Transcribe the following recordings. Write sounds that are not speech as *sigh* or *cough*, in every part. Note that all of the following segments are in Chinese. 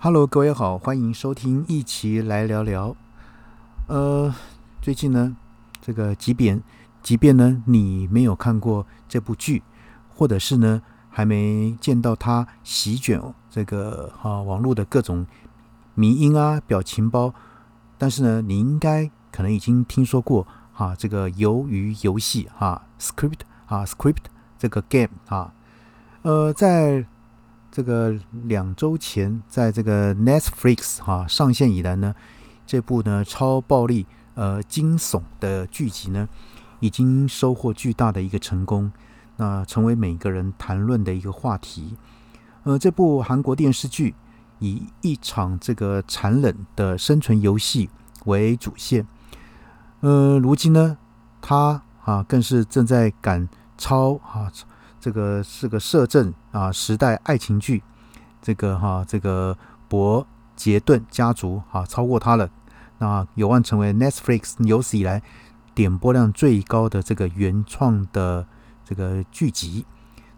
Hello，各位好，欢迎收听，一起来聊聊。呃，最近呢，这个即便即便呢，你没有看过这部剧，或者是呢，还没见到它席卷这个哈网络的各种迷音啊、表情包，但是呢，你应该可能已经听说过哈这个鱿鱼游戏哈 Script 啊 Script 这个 game 啊，呃，在。这个两周前，在这个 Netflix 哈上线以来呢，这部呢超暴力呃惊悚的剧集呢，已经收获巨大的一个成功，那成为每个人谈论的一个话题。呃，这部韩国电视剧以一场这个残忍的生存游戏为主线，呃，如今呢，它啊更是正在赶超啊。这个是个摄政啊时代爱情剧，这个哈这个伯杰顿家族啊超过他了，那有望成为 Netflix 有史以来点播量最高的这个原创的这个剧集。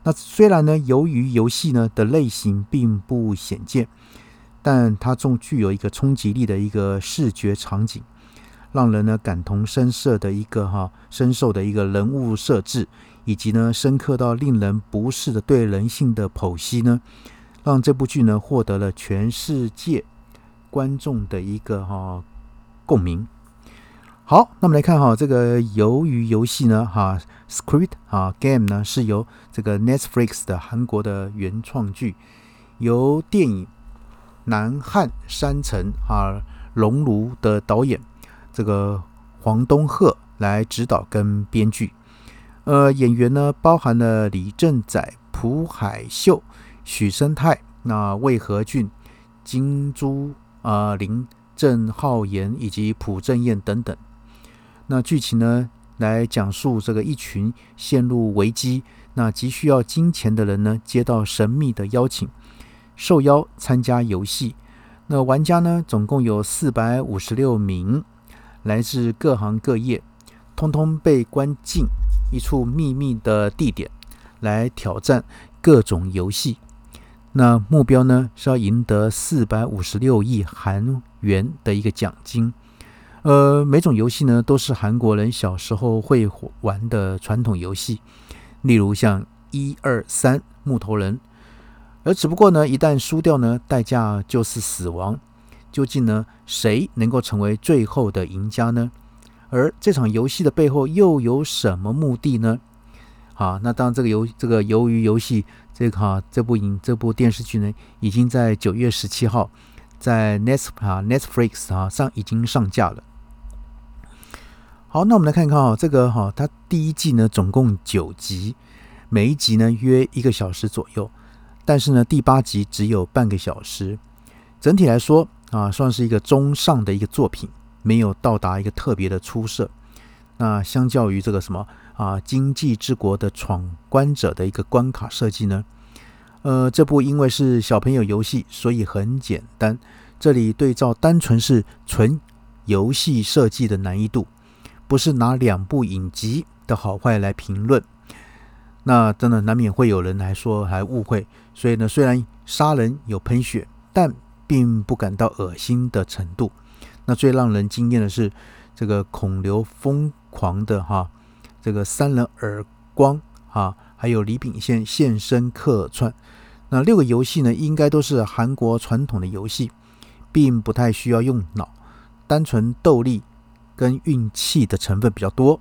那虽然呢，由于游戏呢的类型并不显见，但它仲具有一个冲击力的一个视觉场景，让人呢感同身受的一个哈深受的一个人物设置。以及呢，深刻到令人不适的对人性的剖析呢，让这部剧呢获得了全世界观众的一个哈共鸣。好，那么来看哈，这个鱿鱼游戏呢，哈，Script 啊，Game 呢是由这个 Netflix 的韩国的原创剧，由电影《南汉山城》啊，熔炉的导演这个黄东赫来指导跟编剧。呃，演员呢包含了李正宰、朴海秀、许生泰、那魏和俊、金珠啊、林郑浩妍以及朴正彦等等。那剧情呢来讲述这个一群陷入危机、那急需要金钱的人呢，接到神秘的邀请，受邀参加游戏。那玩家呢总共有四百五十六名，来自各行各业，通通被关进。一处秘密的地点来挑战各种游戏，那目标呢是要赢得四百五十六亿韩元的一个奖金。呃，每种游戏呢都是韩国人小时候会玩的传统游戏，例如像一二三木头人，而只不过呢一旦输掉呢，代价就是死亡。究竟呢谁能够成为最后的赢家呢？而这场游戏的背后又有什么目的呢？好，那当这个游这个鱿鱼游戏这个哈这部影这部电视剧呢，已经在九月十七号在 Net 啊 Netflix 啊上已经上架了。好，那我们来看看啊，这个哈它第一季呢总共九集，每一集呢约一个小时左右，但是呢第八集只有半个小时，整体来说啊算是一个中上的一个作品。没有到达一个特别的出色。那相较于这个什么啊，经济之国的闯关者的一个关卡设计呢？呃，这部因为是小朋友游戏，所以很简单。这里对照单纯是纯游戏设计的难易度，不是拿两部影集的好坏来评论。那真的难免会有人来说还误会。所以呢，虽然杀人有喷血，但并不感到恶心的程度。那最让人惊艳的是，这个孔刘疯狂的哈，这个三人耳光哈，还有李秉宪现身客串。那六个游戏呢，应该都是韩国传统的游戏，并不太需要用脑，单纯斗力跟运气的成分比较多。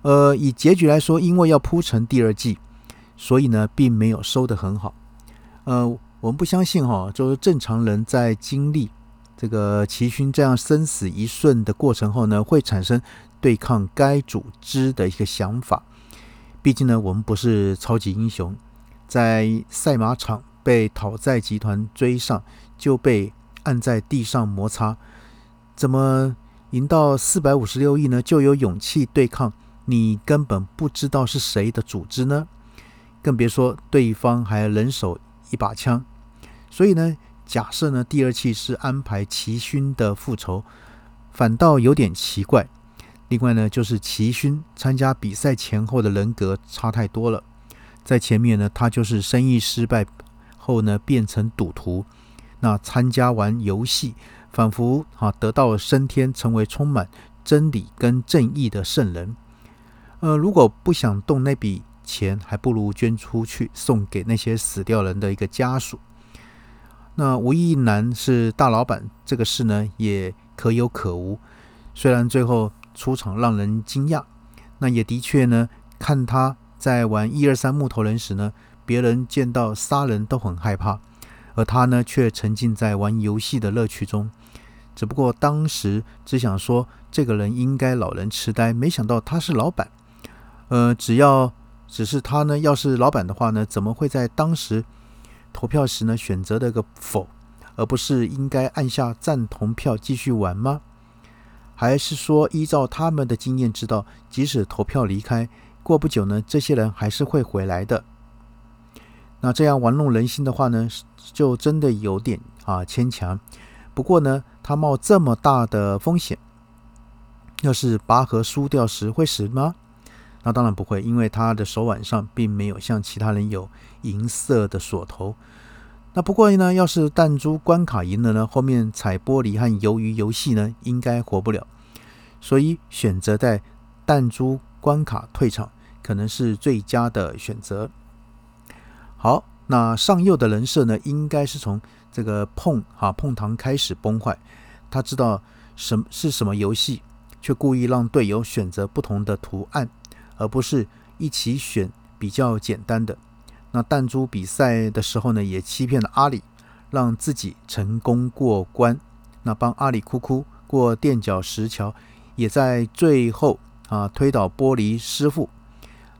呃，以结局来说，因为要铺成第二季，所以呢，并没有收得很好。呃，我们不相信哈，就是正常人在经历。这个齐勋这样生死一瞬的过程后呢，会产生对抗该组织的一个想法。毕竟呢，我们不是超级英雄，在赛马场被讨债集团追上，就被按在地上摩擦。怎么赢到四百五十六亿呢？就有勇气对抗你根本不知道是谁的组织呢？更别说对方还人手一把枪。所以呢？假设呢，第二期是安排齐勋的复仇，反倒有点奇怪。另外呢，就是齐勋参加比赛前后的人格差太多了。在前面呢，他就是生意失败后呢，变成赌徒；那参加完游戏，仿佛啊得到升天，成为充满真理跟正义的圣人。呃，如果不想动那笔钱，还不如捐出去，送给那些死掉人的一个家属。那吴亦男是大老板，这个事呢也可有可无。虽然最后出场让人惊讶，那也的确呢，看他在玩一二三木头人时呢，别人见到杀人都很害怕，而他呢却沉浸在玩游戏的乐趣中。只不过当时只想说这个人应该老人痴呆，没想到他是老板。呃，只要只是他呢，要是老板的话呢，怎么会在当时投票时呢选择了个否，而不是应该按下赞同票继续玩吗？还是说，依照他们的经验，知道即使投票离开，过不久呢，这些人还是会回来的。那这样玩弄人心的话呢，就真的有点啊牵强。不过呢，他冒这么大的风险，要是拔河输掉时会死吗？那当然不会，因为他的手腕上并没有像其他人有银色的锁头。那不过呢，要是弹珠关卡赢了呢，后面踩玻璃和鱿鱼游戏呢，应该活不了。所以选择在弹珠关卡退场，可能是最佳的选择。好，那上右的人设呢，应该是从这个碰哈碰糖开始崩坏。他知道什是什么游戏，却故意让队友选择不同的图案，而不是一起选比较简单的。那弹珠比赛的时候呢，也欺骗了阿里，让自己成功过关。那帮阿里哭哭过垫脚石桥，也在最后啊推倒玻璃师傅，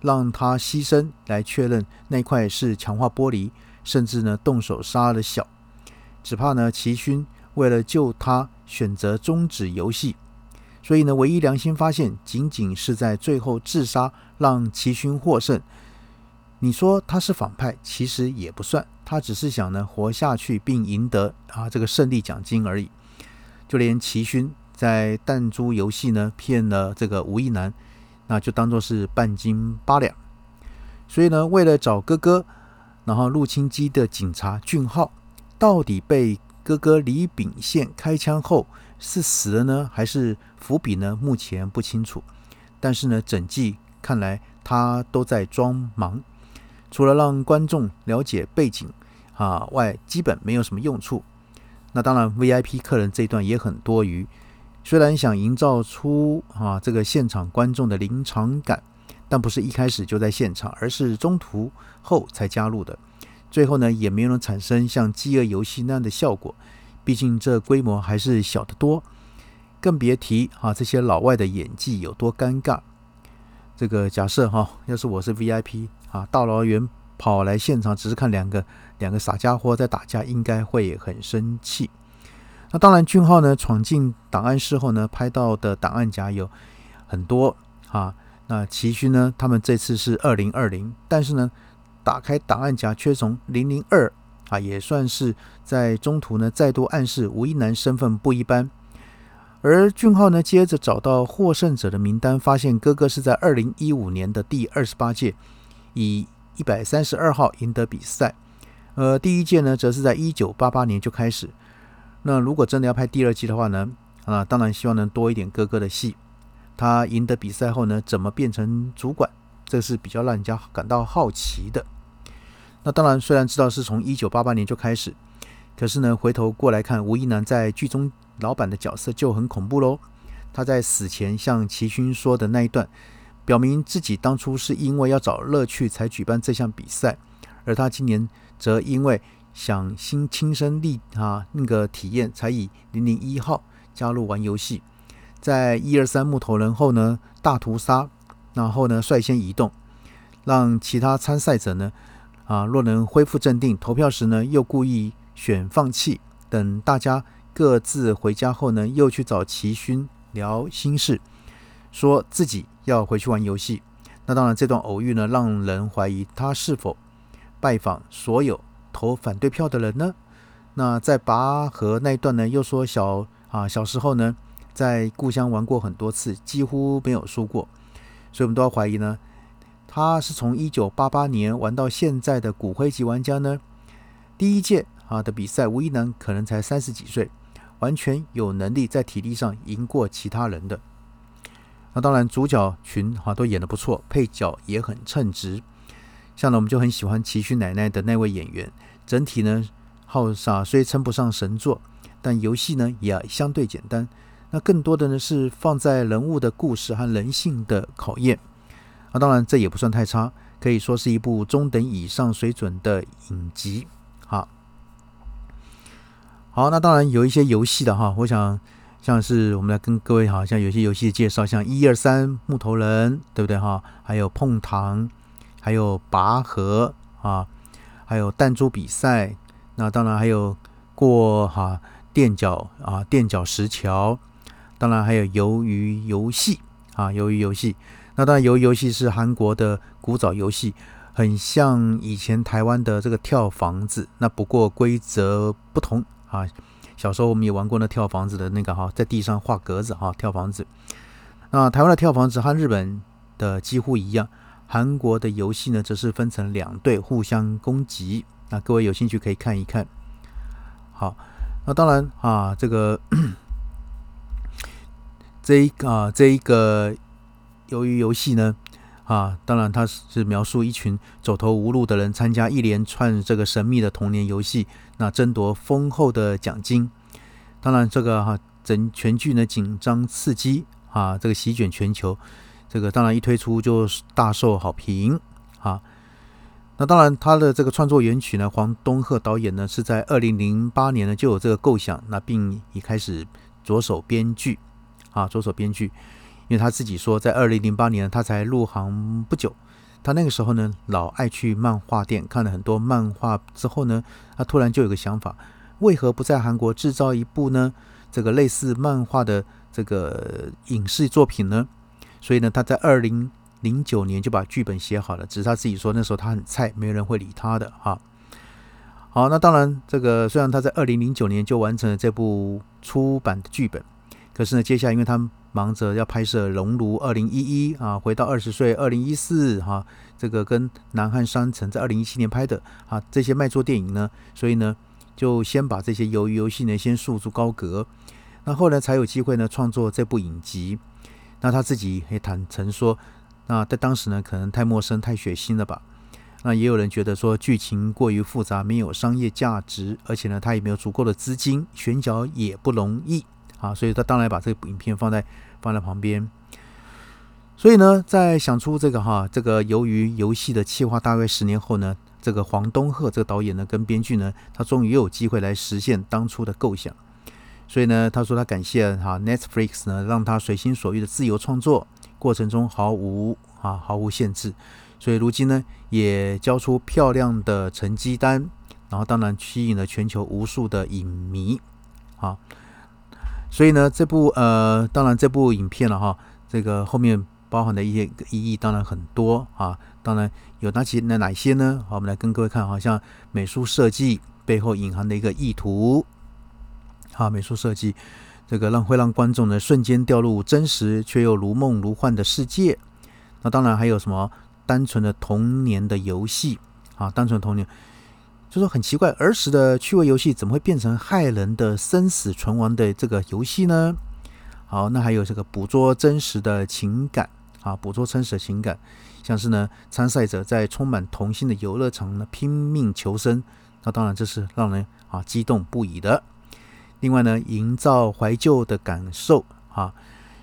让他牺牲来确认那块是强化玻璃，甚至呢动手杀了小，只怕呢齐勋为了救他选择终止游戏，所以呢唯一良心发现，仅仅是在最后自杀，让齐勋获胜。你说他是反派，其实也不算，他只是想呢活下去并赢得啊这个胜利奖金而已。就连齐勋在弹珠游戏呢骗了这个吴亦男，那就当做是半斤八两。所以呢，为了找哥哥，然后入侵机的警察俊浩到底被哥哥李炳宪开枪后是死了呢，还是伏笔呢？目前不清楚。但是呢，整季看来他都在装忙。除了让观众了解背景啊外，基本没有什么用处。那当然，VIP 客人这一段也很多余。虽然想营造出啊这个现场观众的临场感，但不是一开始就在现场，而是中途后才加入的。最后呢，也没能产生像饥饿游戏那样的效果。毕竟这规模还是小得多，更别提啊这些老外的演技有多尴尬。这个假设哈，要是我是 VIP。啊，大老远跑来现场，只是看两个两个傻家伙在打架，应该会很生气。那当然，俊浩呢闯进档案室后呢，拍到的档案夹有很多啊。那齐勋呢，他们这次是二零二零，但是呢，打开档案夹却从零零二啊，也算是在中途呢再度暗示吴一男身份不一般。而俊浩呢，接着找到获胜者的名单，发现哥哥是在二零一五年的第二十八届。以一百三十二号赢得比赛，呃，第一届呢，则是在一九八八年就开始。那如果真的要拍第二季的话呢，啊，当然希望能多一点哥哥的戏。他赢得比赛后呢，怎么变成主管，这是比较让人家感到好奇的。那当然，虽然知道是从一九八八年就开始，可是呢，回头过来看，吴亦男在剧中老板的角色就很恐怖喽。他在死前向齐勋说的那一段。表明自己当初是因为要找乐趣才举办这项比赛，而他今年则因为想亲亲身历啊那个体验，才以零零一号加入玩游戏。在一二三木头人后呢，大屠杀，然后呢率先移动，让其他参赛者呢啊若能恢复镇定，投票时呢又故意选放弃，等大家各自回家后呢，又去找齐勋聊心事。说自己要回去玩游戏，那当然这段偶遇呢，让人怀疑他是否拜访所有投反对票的人呢？那在拔河那一段呢，又说小啊小时候呢，在故乡玩过很多次，几乎没有输过，所以我们都要怀疑呢，他是从一九八八年玩到现在的骨灰级玩家呢。第一届啊的比赛，吴一男可能才三十几岁，完全有能力在体力上赢过其他人的。那当然，主角群哈都演得不错，配角也很称职。像呢，我们就很喜欢奇勋奶奶的那位演员。整体呢，好傻虽称不上神作，但游戏呢也相对简单。那更多的呢是放在人物的故事和人性的考验。那当然，这也不算太差，可以说是一部中等以上水准的影集。好，好，那当然有一些游戏的哈，我想。像是我们来跟各位哈，像有些游戏介绍，像一二三木头人，对不对哈？还有碰糖，还有拔河啊，还有弹珠比赛，那当然还有过哈垫脚啊垫脚石桥，当然还有鱿鱼游戏啊鱿鱼游戏，那当然鱿鱼游戏是韩国的古早游戏，很像以前台湾的这个跳房子，那不过规则不同啊。小时候我们也玩过那跳房子的那个哈，在地上画格子哈，跳房子。那台湾的跳房子和日本的几乎一样，韩国的游戏呢则是分成两队互相攻击。那各位有兴趣可以看一看。好，那当然啊，这个这一啊这一个 *coughs* 由于游戏呢啊，当然它是描述一群走投无路的人参加一连串这个神秘的童年游戏。那争夺丰厚的奖金，当然这个哈整全剧呢紧张刺激啊，这个席卷全球，这个当然一推出就大受好评啊。那当然他的这个创作原曲呢，黄东赫导演呢是在二零零八年呢就有这个构想，那并已开始着手编剧啊，着手编剧，因为他自己说在二零零八年他才入行不久。他那个时候呢，老爱去漫画店看了很多漫画之后呢，他突然就有个想法：为何不在韩国制造一部呢？这个类似漫画的这个影视作品呢？所以呢，他在二零零九年就把剧本写好了。只是他自己说那时候他很菜，没人会理他的哈。好，那当然，这个虽然他在二零零九年就完成了这部出版的剧本，可是呢，接下来因为他忙着要拍摄《熔炉二零一一》啊，回到二十岁二零一四哈，这个跟南汉商城在二零一七年拍的啊，这些卖座电影呢，所以呢，就先把这些鱿鱼游戏呢先束之高阁，那后来才有机会呢创作这部影集。那他自己也坦诚说，那在当时呢可能太陌生、太血腥了吧？那也有人觉得说剧情过于复杂，没有商业价值，而且呢他也没有足够的资金，选角也不容易。啊，所以他当然把这个影片放在放在旁边。所以呢，在想出这个哈，这个由于游戏的企划，大概十年后呢，这个黄东赫这个导演呢跟编剧呢，他终于又有机会来实现当初的构想。所以呢，他说他感谢哈 Netflix 呢，让他随心所欲的自由创作，过程中毫无啊毫无限制。所以如今呢，也交出漂亮的成绩单，然后当然吸引了全球无数的影迷。所以呢，这部呃，当然这部影片了哈，这个后面包含的一些意义当然很多啊，当然有哪些那哪些呢？好，我们来跟各位看，好像美术设计背后隐含的一个意图，好，美术设计这个让会让观众呢瞬间掉入真实却又如梦如幻的世界。那当然还有什么单纯的童年的游戏啊，单纯童年。就说很奇怪，儿时的趣味游戏怎么会变成害人的生死存亡的这个游戏呢？好，那还有这个捕捉真实的情感啊，捕捉真实的情感，像是呢，参赛者在充满童心的游乐场呢拼命求生，那当然这是让人啊激动不已的。另外呢，营造怀旧的感受啊，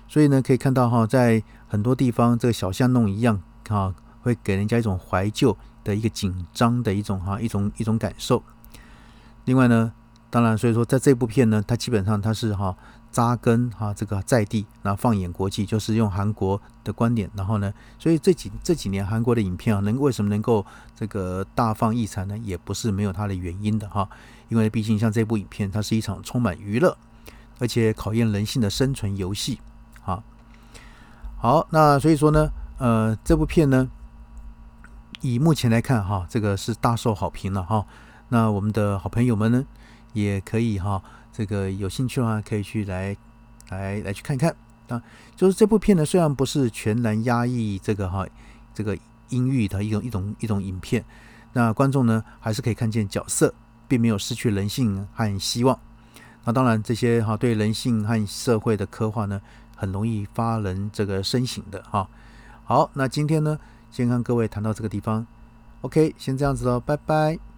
所以呢可以看到哈，在很多地方这个小巷弄一样啊，会给人家一种怀旧。的一个紧张的一种哈一种一种感受。另外呢，当然，所以说在这部片呢，它基本上它是哈扎根哈这个在地，然后放眼国际，就是用韩国的观点。然后呢，所以这几这几年韩国的影片啊，能为什么能够这个大放异彩呢？也不是没有它的原因的哈。因为毕竟像这部影片，它是一场充满娱乐，而且考验人性的生存游戏啊。好，那所以说呢，呃，这部片呢。以目前来看，哈，这个是大受好评了，哈。那我们的好朋友们呢，也可以哈，这个有兴趣的话，可以去来来来去看看啊。就是这部片呢，虽然不是全然压抑这个哈，这个阴郁的一种一种一种影片，那观众呢，还是可以看见角色并没有失去人性和希望。那当然，这些哈对人性和社会的刻画呢，很容易发人这个深省的哈。好，那今天呢？先跟各位谈到这个地方。Ok 先这样子喽拜拜。